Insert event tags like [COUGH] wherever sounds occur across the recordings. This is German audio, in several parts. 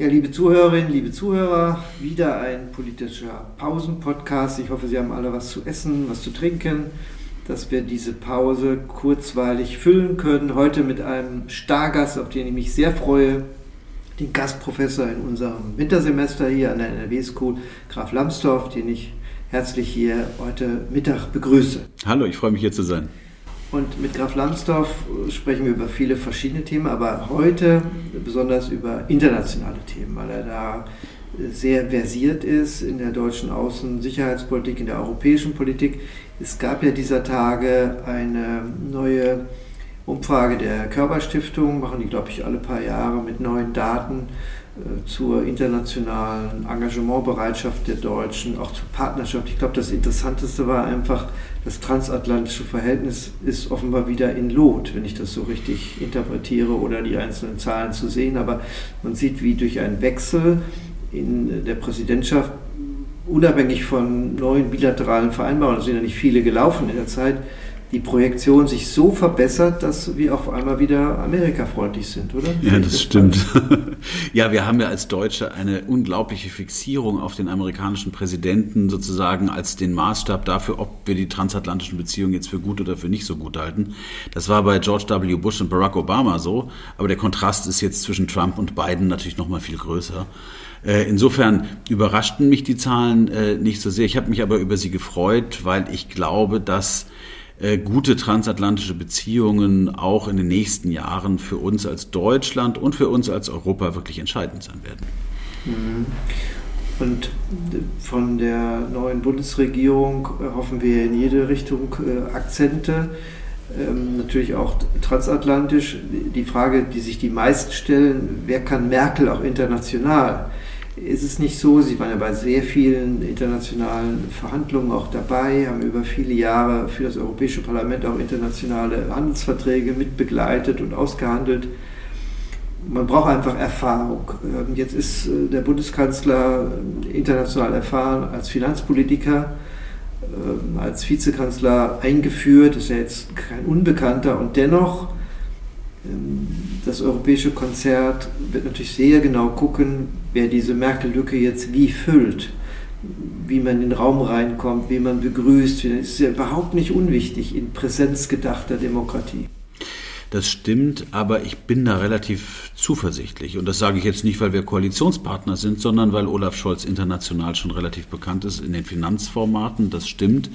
Ja, liebe Zuhörerinnen, liebe Zuhörer, wieder ein politischer Pausenpodcast. Ich hoffe, Sie haben alle was zu essen, was zu trinken, dass wir diese Pause kurzweilig füllen können. Heute mit einem Stargast, auf den ich mich sehr freue, den Gastprofessor in unserem Wintersemester hier an der NRW School, Graf Lambsdorff, den ich herzlich hier heute Mittag begrüße. Hallo, ich freue mich hier zu sein. Und mit Graf Lambsdorff sprechen wir über viele verschiedene Themen, aber heute besonders über internationale Themen, weil er da sehr versiert ist in der deutschen Außensicherheitspolitik, in der europäischen Politik. Es gab ja dieser Tage eine neue Umfrage der Körperstiftung, machen die, glaube ich, alle paar Jahre mit neuen Daten äh, zur internationalen Engagementbereitschaft der Deutschen, auch zur Partnerschaft. Ich glaube, das Interessanteste war einfach, das transatlantische Verhältnis ist offenbar wieder in Lot, wenn ich das so richtig interpretiere oder die einzelnen Zahlen zu sehen. Aber man sieht, wie durch einen Wechsel in der Präsidentschaft, unabhängig von neuen bilateralen Vereinbarungen, es sind ja nicht viele gelaufen in der Zeit, die Projektion sich so verbessert, dass wir auf einmal wieder amerikafreundlich sind, oder? Ja, das stimmt. [LAUGHS] ja, wir haben ja als Deutsche eine unglaubliche Fixierung auf den amerikanischen Präsidenten sozusagen als den Maßstab dafür, ob wir die transatlantischen Beziehungen jetzt für gut oder für nicht so gut halten. Das war bei George W. Bush und Barack Obama so, aber der Kontrast ist jetzt zwischen Trump und Biden natürlich noch mal viel größer. Äh, insofern überraschten mich die Zahlen äh, nicht so sehr. Ich habe mich aber über sie gefreut, weil ich glaube, dass äh, gute transatlantische Beziehungen auch in den nächsten Jahren für uns als Deutschland und für uns als Europa wirklich entscheidend sein werden. Mhm. Und von der neuen Bundesregierung äh, hoffen wir in jede Richtung äh, Akzente, ähm, natürlich auch transatlantisch. Die Frage, die sich die meisten stellen, wer kann Merkel auch international? Ist es nicht so, Sie waren ja bei sehr vielen internationalen Verhandlungen auch dabei, haben über viele Jahre für das Europäische Parlament auch internationale Handelsverträge mitbegleitet und ausgehandelt. Man braucht einfach Erfahrung. Ähm, jetzt ist äh, der Bundeskanzler international erfahren als Finanzpolitiker, ähm, als Vizekanzler eingeführt, ist ja jetzt kein Unbekannter und dennoch das europäische Konzert wird natürlich sehr genau gucken, wer diese Merkel-Lücke jetzt wie füllt, wie man in den Raum reinkommt, wie man begrüßt. Das ist ja überhaupt nicht unwichtig in präsenzgedachter Demokratie. Das stimmt, aber ich bin da relativ zuversichtlich. Und das sage ich jetzt nicht, weil wir Koalitionspartner sind, sondern weil Olaf Scholz international schon relativ bekannt ist in den Finanzformaten. Das stimmt.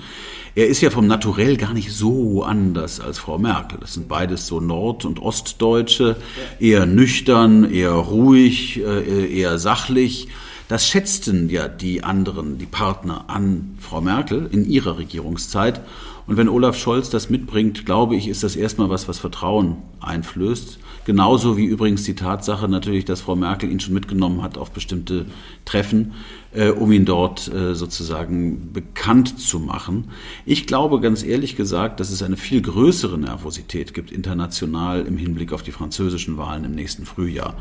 Er ist ja vom Naturell gar nicht so anders als Frau Merkel. Das sind beides so Nord- und Ostdeutsche, eher nüchtern, eher ruhig, äh, eher sachlich. Das schätzten ja die anderen, die Partner an Frau Merkel in ihrer Regierungszeit. Und wenn Olaf Scholz das mitbringt, glaube ich, ist das erstmal was, was Vertrauen einflößt. Genauso wie übrigens die Tatsache natürlich, dass Frau Merkel ihn schon mitgenommen hat auf bestimmte Treffen, äh, um ihn dort äh, sozusagen bekannt zu machen. Ich glaube ganz ehrlich gesagt, dass es eine viel größere Nervosität gibt international im Hinblick auf die französischen Wahlen im nächsten Frühjahr.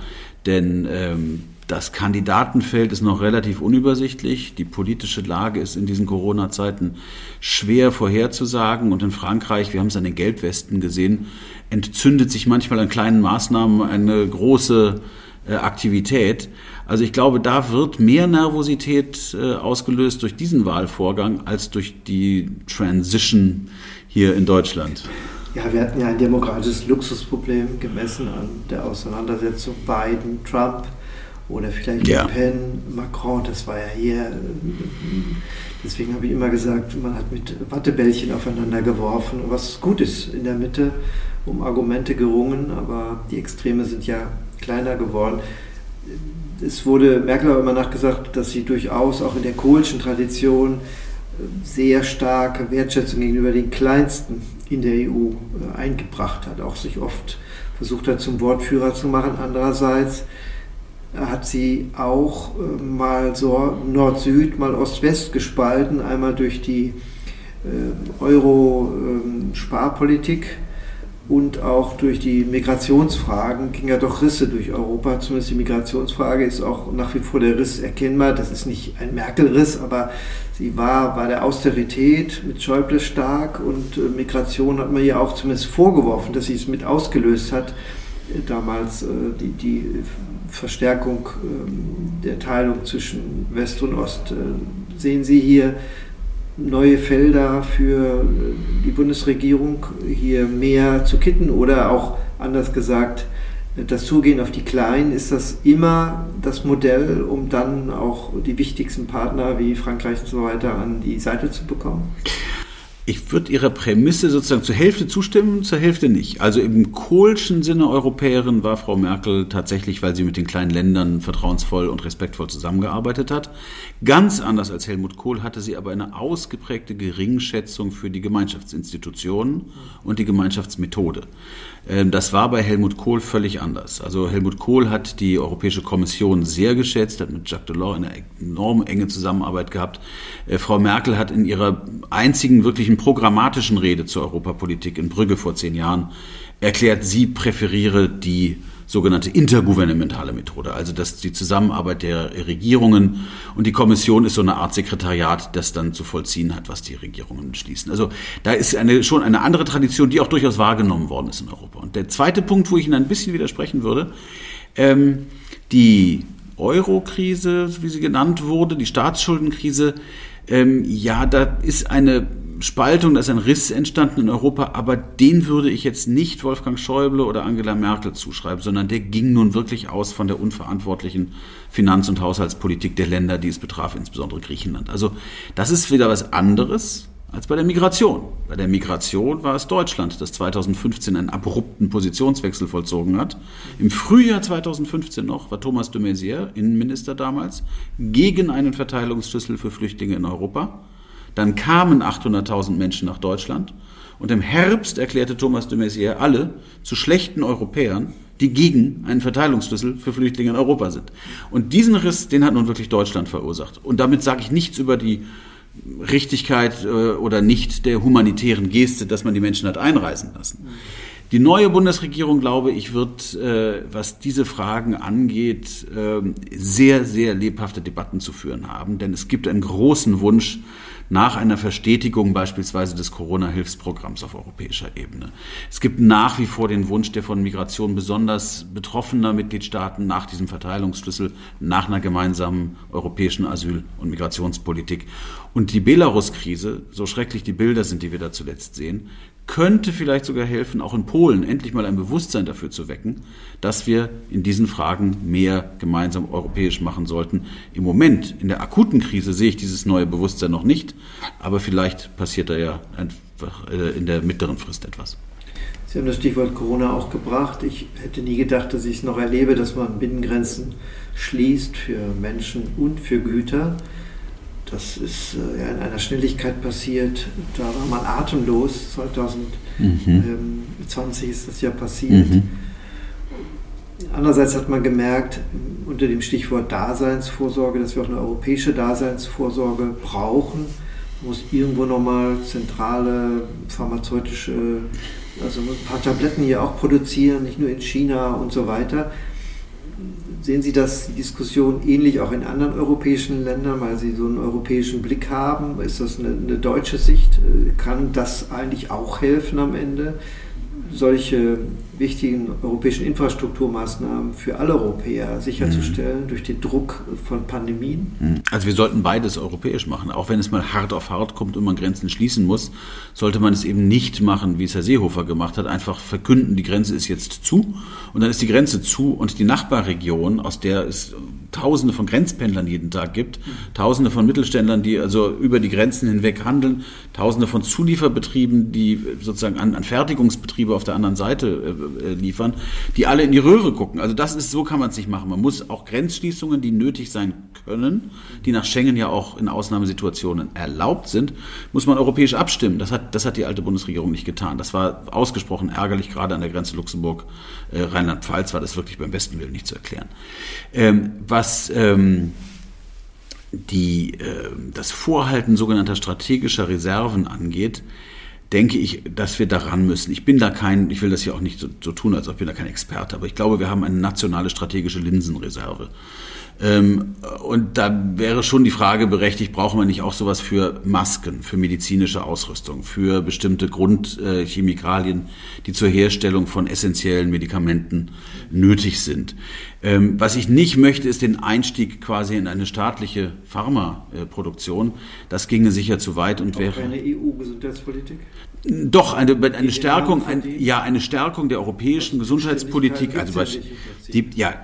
Denn ähm, das Kandidatenfeld ist noch relativ unübersichtlich. Die politische Lage ist in diesen Corona-Zeiten schwer vorherzusagen. Und in Frankreich, wir haben es an den Gelbwesten gesehen, entzündet sich manchmal an kleinen Maßnahmen eine große äh, Aktivität. Also ich glaube, da wird mehr Nervosität äh, ausgelöst durch diesen Wahlvorgang als durch die Transition hier in Deutschland. Ja, wir hatten ja ein demokratisches Luxusproblem gemessen an der Auseinandersetzung Biden-Trump oder vielleicht ja. Le Pen, Macron, das war ja hier. Deswegen habe ich immer gesagt, man hat mit Wattebällchen aufeinander geworfen, was gut ist in der Mitte, um Argumente gerungen, aber die Extreme sind ja kleiner geworden. Es wurde Merkel aber immer nachgesagt, dass sie durchaus auch in der kohlschen Tradition sehr starke Wertschätzung gegenüber den Kleinsten in der EU äh, eingebracht hat, auch sich oft versucht hat, zum Wortführer zu machen. Andererseits hat sie auch äh, mal so Nord-Süd, mal Ost-West gespalten, einmal durch die äh, Euro-Sparpolitik ähm, und auch durch die Migrationsfragen ging ja doch Risse durch Europa. Zumindest die Migrationsfrage ist auch nach wie vor der Riss erkennbar. Das ist nicht ein Merkel-Riss, aber sie war bei der Austerität mit Schäuble stark und äh, Migration hat man ihr auch zumindest vorgeworfen, dass sie es mit ausgelöst hat damals die, die Verstärkung ähm, der Teilung zwischen West und Ost. Äh, sehen Sie hier neue Felder für äh, die Bundesregierung, hier mehr zu kitten oder auch anders gesagt, das Zugehen auf die Kleinen, ist das immer das Modell, um dann auch die wichtigsten Partner wie Frankreich und so weiter an die Seite zu bekommen? Ich würde Ihrer Prämisse sozusagen zur Hälfte zustimmen, zur Hälfte nicht. Also im kohlschen Sinne Europäerin war Frau Merkel tatsächlich, weil sie mit den kleinen Ländern vertrauensvoll und respektvoll zusammengearbeitet hat. Ganz anders als Helmut Kohl hatte sie aber eine ausgeprägte Geringschätzung für die Gemeinschaftsinstitutionen und die Gemeinschaftsmethode. Ähm, das war bei Helmut Kohl völlig anders. Also Helmut Kohl hat die Europäische Kommission sehr geschätzt, hat mit Jacques Delors eine enorm enge Zusammenarbeit gehabt. Äh, Frau Merkel hat in ihrer einzigen wirklichen programmatischen Rede zur Europapolitik in Brügge vor zehn Jahren erklärt, sie präferiere die sogenannte intergouvernementale Methode, also dass die Zusammenarbeit der Regierungen und die Kommission ist so eine Art Sekretariat, das dann zu vollziehen hat, was die Regierungen beschließen. Also da ist eine, schon eine andere Tradition, die auch durchaus wahrgenommen worden ist in Europa. Und der zweite Punkt, wo ich Ihnen ein bisschen widersprechen würde, ähm, die Euro-Krise, wie sie genannt wurde, die Staatsschuldenkrise, ähm, ja, da ist eine Spaltung, da ist ein Riss entstanden in Europa, aber den würde ich jetzt nicht Wolfgang Schäuble oder Angela Merkel zuschreiben, sondern der ging nun wirklich aus von der unverantwortlichen Finanz- und Haushaltspolitik der Länder, die es betraf, insbesondere Griechenland. Also das ist wieder was anderes als bei der Migration. Bei der Migration war es Deutschland, das 2015 einen abrupten Positionswechsel vollzogen hat. Im Frühjahr 2015 noch war Thomas de Maizière, Innenminister damals, gegen einen Verteilungsschlüssel für Flüchtlinge in Europa. Dann kamen 800.000 Menschen nach Deutschland und im Herbst erklärte Thomas de Maizière alle zu schlechten Europäern, die gegen einen Verteilungsschlüssel für Flüchtlinge in Europa sind. Und diesen Riss, den hat nun wirklich Deutschland verursacht. Und damit sage ich nichts über die Richtigkeit äh, oder nicht der humanitären Geste, dass man die Menschen hat einreisen lassen. Die neue Bundesregierung, glaube ich, wird, äh, was diese Fragen angeht, äh, sehr, sehr lebhafte Debatten zu führen haben. Denn es gibt einen großen Wunsch nach einer Verstetigung beispielsweise des Corona-Hilfsprogramms auf europäischer Ebene. Es gibt nach wie vor den Wunsch der von Migration besonders betroffener Mitgliedstaaten nach diesem Verteilungsschlüssel, nach einer gemeinsamen europäischen Asyl- und Migrationspolitik. Und die Belarus-Krise, so schrecklich die Bilder sind, die wir da zuletzt sehen, könnte vielleicht sogar helfen, auch in Polen endlich mal ein Bewusstsein dafür zu wecken, dass wir in diesen Fragen mehr gemeinsam europäisch machen sollten. Im Moment, in der akuten Krise, sehe ich dieses neue Bewusstsein noch nicht, aber vielleicht passiert da ja einfach äh, in der mittleren Frist etwas. Sie haben das Stichwort Corona auch gebracht. Ich hätte nie gedacht, dass ich es noch erlebe, dass man Binnengrenzen schließt für Menschen und für Güter. Das ist äh, ja in einer Schnelligkeit passiert, da war man atemlos. 2020 mhm. ist das ja passiert. Mhm. Andererseits hat man gemerkt, unter dem Stichwort Daseinsvorsorge, dass wir auch eine europäische Daseinsvorsorge brauchen. Man muss irgendwo nochmal zentrale pharmazeutische, also ein paar Tabletten hier auch produzieren, nicht nur in China und so weiter. Sehen Sie das, die Diskussion ähnlich auch in anderen europäischen Ländern, weil Sie so einen europäischen Blick haben? Ist das eine, eine deutsche Sicht? Kann das eigentlich auch helfen am Ende? Solche wichtigen europäischen Infrastrukturmaßnahmen für alle Europäer sicherzustellen mhm. durch den Druck von Pandemien? Mhm. Also wir sollten beides europäisch machen. Auch wenn es mal hart auf hart kommt und man Grenzen schließen muss, sollte man es eben nicht machen, wie es Herr Seehofer gemacht hat, einfach verkünden, die Grenze ist jetzt zu und dann ist die Grenze zu und die Nachbarregion, aus der es Tausende von Grenzpendlern jeden Tag gibt, Tausende von Mittelständlern, die also über die Grenzen hinweg handeln, Tausende von Zulieferbetrieben, die sozusagen an, an Fertigungsbetriebe auf der anderen Seite äh, äh, liefern, die alle in die Röhre gucken. Also das ist, so kann man es nicht machen. Man muss auch Grenzschließungen, die nötig sein können, die nach Schengen ja auch in Ausnahmesituationen erlaubt sind, muss man europäisch abstimmen. Das hat, das hat die alte Bundesregierung nicht getan. Das war ausgesprochen ärgerlich, gerade an der Grenze Luxemburg, äh, Rheinland-Pfalz war das wirklich beim besten Willen nicht zu erklären. Ähm, was ähm, die, äh, das Vorhalten sogenannter strategischer Reserven angeht, denke ich, dass wir daran müssen. Ich bin da kein, ich will das hier auch nicht so, so tun, als ob ich da kein Experte, aber ich glaube, wir haben eine nationale strategische Linsenreserve. Ähm, und da wäre schon die Frage berechtigt, brauchen wir nicht auch sowas für Masken, für medizinische Ausrüstung, für bestimmte Grundchemikalien, die zur Herstellung von essentiellen Medikamenten nötig sind. Ähm, was ich nicht möchte, ist den Einstieg quasi in eine staatliche Pharmaproduktion. Das ginge sicher zu weit und Auch wäre. Keine EU-Gesundheitspolitik? Doch, eine, eine Stärkung, ein, ja, eine Stärkung der europäischen Gesundheitspolitik. Also die, ja,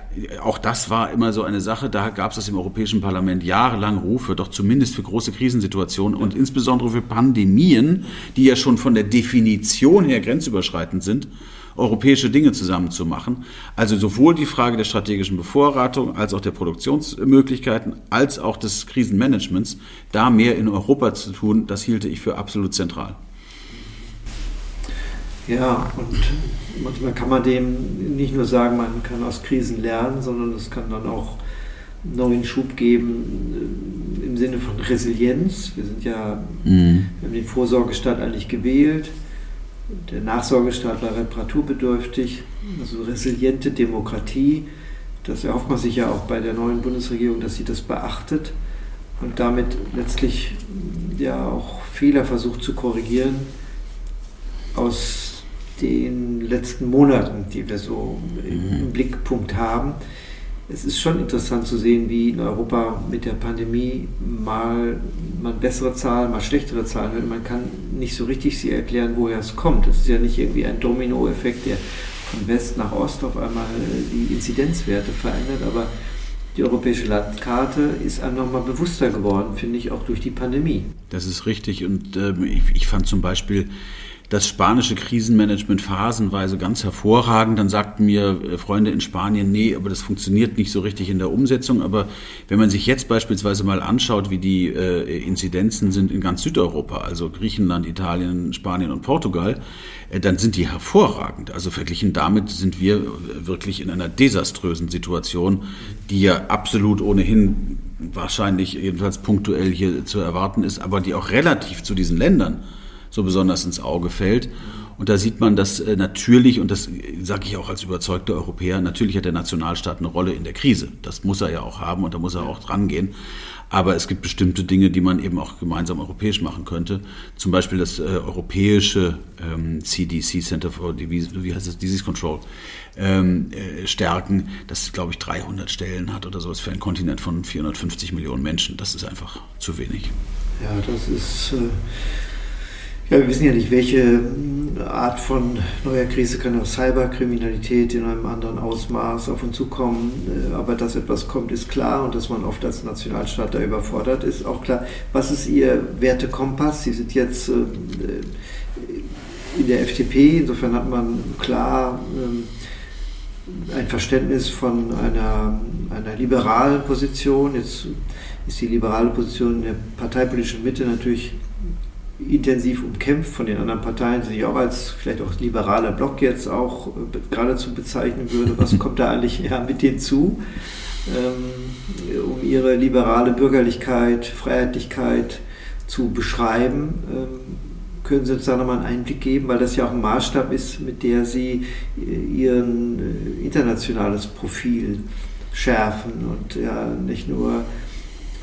auch das war immer so eine Sache. Da gab es das im Europäischen Parlament jahrelang Rufe, doch zumindest für große Krisensituationen und insbesondere für Pandemien, die ja schon von der Definition her grenzüberschreitend sind, europäische Dinge zusammenzumachen. Also sowohl die Frage der strategischen Bevorratung als auch der Produktionsmöglichkeiten als auch des Krisenmanagements, da mehr in Europa zu tun, das hielte ich für absolut zentral. Ja, und manchmal kann man dem nicht nur sagen, man kann aus Krisen lernen, sondern es kann dann auch neuen Schub geben äh, im Sinne von Resilienz. Wir sind ja, Mhm. wir haben den Vorsorgestaat eigentlich gewählt. Der Nachsorgestaat war reparaturbedürftig, also resiliente Demokratie. Das erhofft man sich ja auch bei der neuen Bundesregierung, dass sie das beachtet und damit letztlich ja auch Fehler versucht zu korrigieren aus den letzten Monaten, die wir so im Blickpunkt haben. Es ist schon interessant zu sehen, wie in Europa mit der Pandemie mal man bessere Zahlen, mal schlechtere Zahlen hört. Man kann nicht so richtig sie erklären, woher es kommt. Es ist ja nicht irgendwie ein Dominoeffekt, der von West nach Ost auf einmal die Inzidenzwerte verändert, aber die europäische Landkarte ist einem nochmal bewusster geworden, finde ich, auch durch die Pandemie. Das ist richtig. Und ähm, ich, ich fand zum Beispiel das spanische Krisenmanagement phasenweise ganz hervorragend. Dann sagten mir äh, Freunde in Spanien, nee, aber das funktioniert nicht so richtig in der Umsetzung. Aber wenn man sich jetzt beispielsweise mal anschaut, wie die äh, Inzidenzen sind in ganz Südeuropa, also Griechenland, Italien, Spanien und Portugal, äh, dann sind die hervorragend. Also verglichen damit sind wir äh, wirklich in einer desaströsen Situation, die ja absolut ohnehin wahrscheinlich jedenfalls punktuell hier zu erwarten ist, aber die auch relativ zu diesen Ländern so besonders ins Auge fällt. Und da sieht man, dass äh, natürlich, und das sage ich auch als überzeugter Europäer, natürlich hat der Nationalstaat eine Rolle in der Krise. Das muss er ja auch haben und da muss er auch dran gehen. Aber es gibt bestimmte Dinge, die man eben auch gemeinsam europäisch machen könnte. Zum Beispiel das äh, europäische ähm, CDC, Center for Disease, wie heißt es, Disease Control, ähm, äh, stärken, das, glaube ich, 300 Stellen hat oder sowas für einen Kontinent von 450 Millionen Menschen. Das ist einfach zu wenig. Ja, das ist. Äh ja, wir wissen ja nicht, welche Art von neuer Krise kann auch Cyberkriminalität in einem anderen Ausmaß auf uns zukommen. Aber dass etwas kommt, ist klar und dass man oft als Nationalstaat da überfordert ist, auch klar. Was ist Ihr Wertekompass? Sie sind jetzt in der FDP, insofern hat man klar ein Verständnis von einer, einer liberalen Position. Jetzt ist die liberale Position in der parteipolitischen Mitte natürlich intensiv umkämpft von den anderen Parteien, die ich auch als vielleicht auch liberaler Block jetzt auch geradezu bezeichnen würde. Was kommt da eigentlich ja, mit denen zu, ähm, um ihre liberale Bürgerlichkeit, Freiheitlichkeit zu beschreiben? Ähm, können Sie uns da nochmal einen Einblick geben, weil das ja auch ein Maßstab ist, mit der Sie Ihr internationales Profil schärfen und ja nicht nur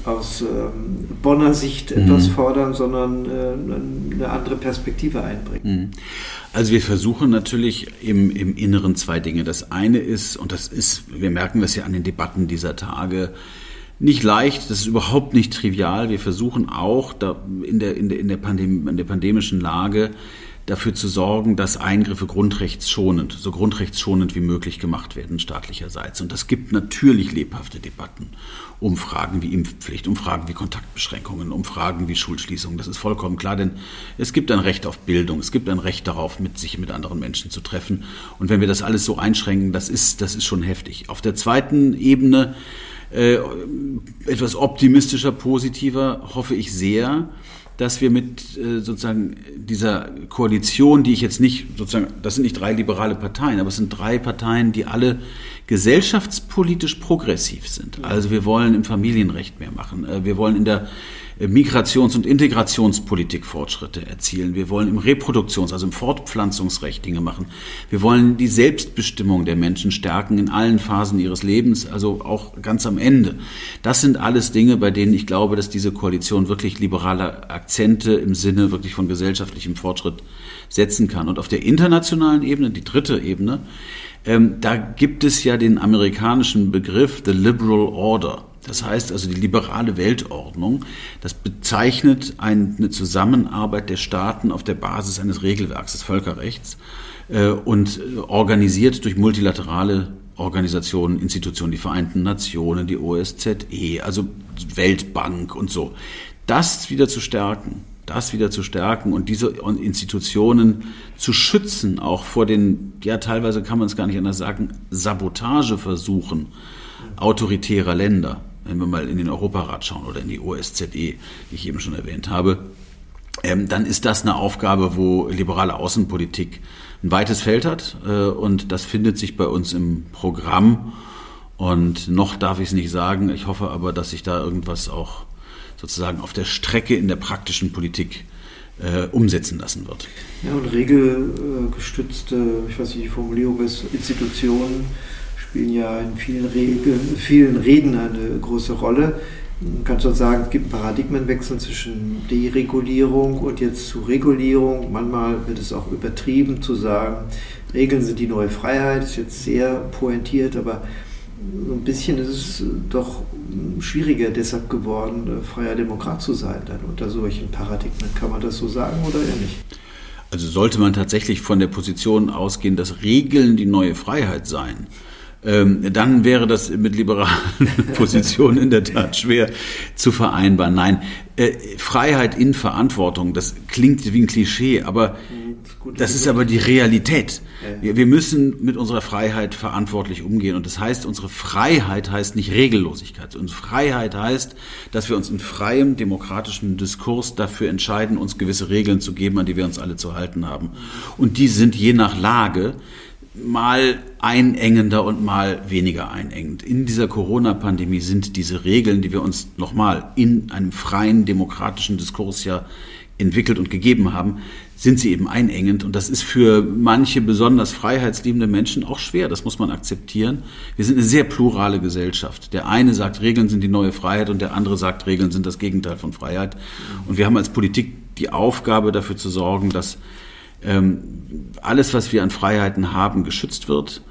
aus ähm, Bonner Sicht etwas mhm. fordern, sondern äh, eine andere Perspektive einbringen. Also wir versuchen natürlich im, im Inneren zwei Dinge. Das eine ist, und das ist, wir merken das ja an den Debatten dieser Tage, nicht leicht, das ist überhaupt nicht trivial. Wir versuchen auch da in, der, in, der, in, der Pandem in der pandemischen Lage dafür zu sorgen, dass Eingriffe grundrechtsschonend, so grundrechtsschonend wie möglich gemacht werden staatlicherseits. Und das gibt natürlich lebhafte Debatten um Fragen wie Impfpflicht, um Fragen wie Kontaktbeschränkungen, um Fragen wie Schulschließungen. Das ist vollkommen klar, denn es gibt ein Recht auf Bildung, es gibt ein Recht darauf, mit sich mit anderen Menschen zu treffen. Und wenn wir das alles so einschränken, das ist, das ist schon heftig. Auf der zweiten Ebene äh, etwas optimistischer, positiver hoffe ich sehr, dass wir mit äh, sozusagen dieser Koalition, die ich jetzt nicht sozusagen, das sind nicht drei liberale Parteien, aber es sind drei Parteien, die alle gesellschaftspolitisch progressiv sind. Also wir wollen im Familienrecht mehr machen, äh, wir wollen in der Migrations- und Integrationspolitik Fortschritte erzielen. Wir wollen im Reproduktions-, also im Fortpflanzungsrecht Dinge machen. Wir wollen die Selbstbestimmung der Menschen stärken in allen Phasen ihres Lebens, also auch ganz am Ende. Das sind alles Dinge, bei denen ich glaube, dass diese Koalition wirklich liberale Akzente im Sinne wirklich von gesellschaftlichem Fortschritt setzen kann. Und auf der internationalen Ebene, die dritte Ebene, ähm, da gibt es ja den amerikanischen Begriff The Liberal Order. Das heißt also die liberale Weltordnung, das bezeichnet eine Zusammenarbeit der Staaten auf der Basis eines Regelwerks des Völkerrechts äh, und organisiert durch multilaterale Organisationen, Institutionen, die Vereinten Nationen, die OSZE, also Weltbank und so. Das wieder zu stärken, das wieder zu stärken und diese Institutionen zu schützen, auch vor den, ja teilweise kann man es gar nicht anders sagen, Sabotageversuchen autoritärer Länder wenn wir mal in den Europarat schauen oder in die OSZE, die ich eben schon erwähnt habe, ähm, dann ist das eine Aufgabe, wo liberale Außenpolitik ein weites Feld hat äh, und das findet sich bei uns im Programm und noch darf ich es nicht sagen. Ich hoffe aber, dass sich da irgendwas auch sozusagen auf der Strecke in der praktischen Politik äh, umsetzen lassen wird. Ja, und regelgestützte, ich weiß nicht, die Formulierung ist, Institutionen spielen ja in vielen, Regen, vielen Reden eine große Rolle. Man kann schon sagen, es gibt einen Paradigmenwechsel zwischen Deregulierung und jetzt zu Regulierung. Manchmal wird es auch übertrieben zu sagen, Regeln sind die neue Freiheit, ist jetzt sehr pointiert, aber so ein bisschen ist es doch schwieriger deshalb geworden, freier Demokrat zu sein dann unter solchen Paradigmen. Kann man das so sagen oder eher nicht? Also sollte man tatsächlich von der Position ausgehen, dass Regeln die neue Freiheit seien, ähm, dann wäre das mit liberalen [LAUGHS] Positionen in der Tat schwer zu vereinbaren. Nein, äh, Freiheit in Verantwortung, das klingt wie ein Klischee, aber das ist aber die Realität. Wir, wir müssen mit unserer Freiheit verantwortlich umgehen. Und das heißt, unsere Freiheit heißt nicht Regellosigkeit. Unsere Freiheit heißt, dass wir uns in freiem demokratischen Diskurs dafür entscheiden, uns gewisse Regeln zu geben, an die wir uns alle zu halten haben. Und die sind je nach Lage mal einengender und mal weniger einengend. In dieser Corona-Pandemie sind diese Regeln, die wir uns nochmal in einem freien demokratischen Diskurs ja entwickelt und gegeben haben, sind sie eben einengend. Und das ist für manche besonders freiheitsliebende Menschen auch schwer. Das muss man akzeptieren. Wir sind eine sehr plurale Gesellschaft. Der eine sagt, Regeln sind die neue Freiheit und der andere sagt, Regeln sind das Gegenteil von Freiheit. Und wir haben als Politik die Aufgabe, dafür zu sorgen, dass ähm, alles, was wir an Freiheiten haben, geschützt wird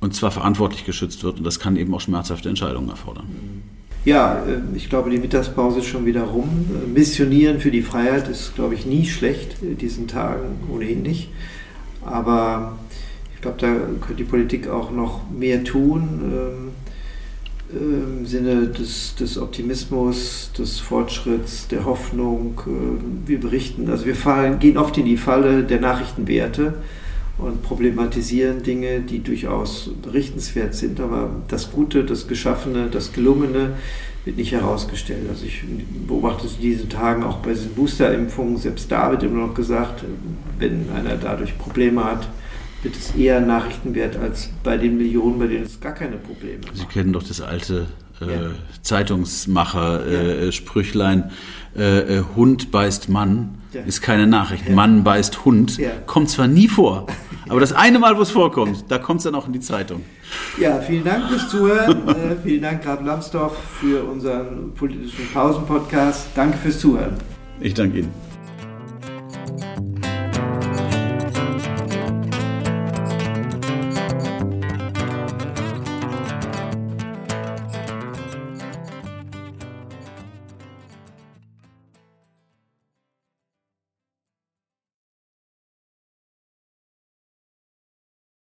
und zwar verantwortlich geschützt wird. Und das kann eben auch schmerzhafte Entscheidungen erfordern. Ja, äh, ich glaube, die Mittagspause ist schon wieder rum. Missionieren für die Freiheit ist, glaube ich, nie schlecht, in diesen Tagen ohnehin nicht. Aber ich glaube, da könnte die Politik auch noch mehr tun. Im Sinne des, des, Optimismus, des Fortschritts, der Hoffnung. Äh, wir berichten, also wir fallen, gehen oft in die Falle der Nachrichtenwerte und problematisieren Dinge, die durchaus berichtenswert sind, aber das Gute, das Geschaffene, das Gelungene wird nicht herausgestellt. Also ich beobachte es in diesen Tagen auch bei diesen Boosterimpfungen, selbst da wird immer noch gesagt, wenn einer dadurch Probleme hat, wird es eher Nachrichtenwert als bei den Millionen, bei denen es gar keine Probleme gibt. Sie kennen doch das alte äh, ja. Zeitungsmacher-Sprüchlein, ja. äh, äh, Hund beißt Mann, ja. ist keine Nachricht. Mann beißt Hund, kommt zwar nie vor, [LAUGHS] aber das eine Mal, wo es vorkommt, da kommt es dann auch in die Zeitung. Ja, vielen Dank fürs Zuhören. [LAUGHS] äh, vielen Dank, Graf Lambsdorff, für unseren politischen Pausen-Podcast. Danke fürs Zuhören. Ich danke Ihnen.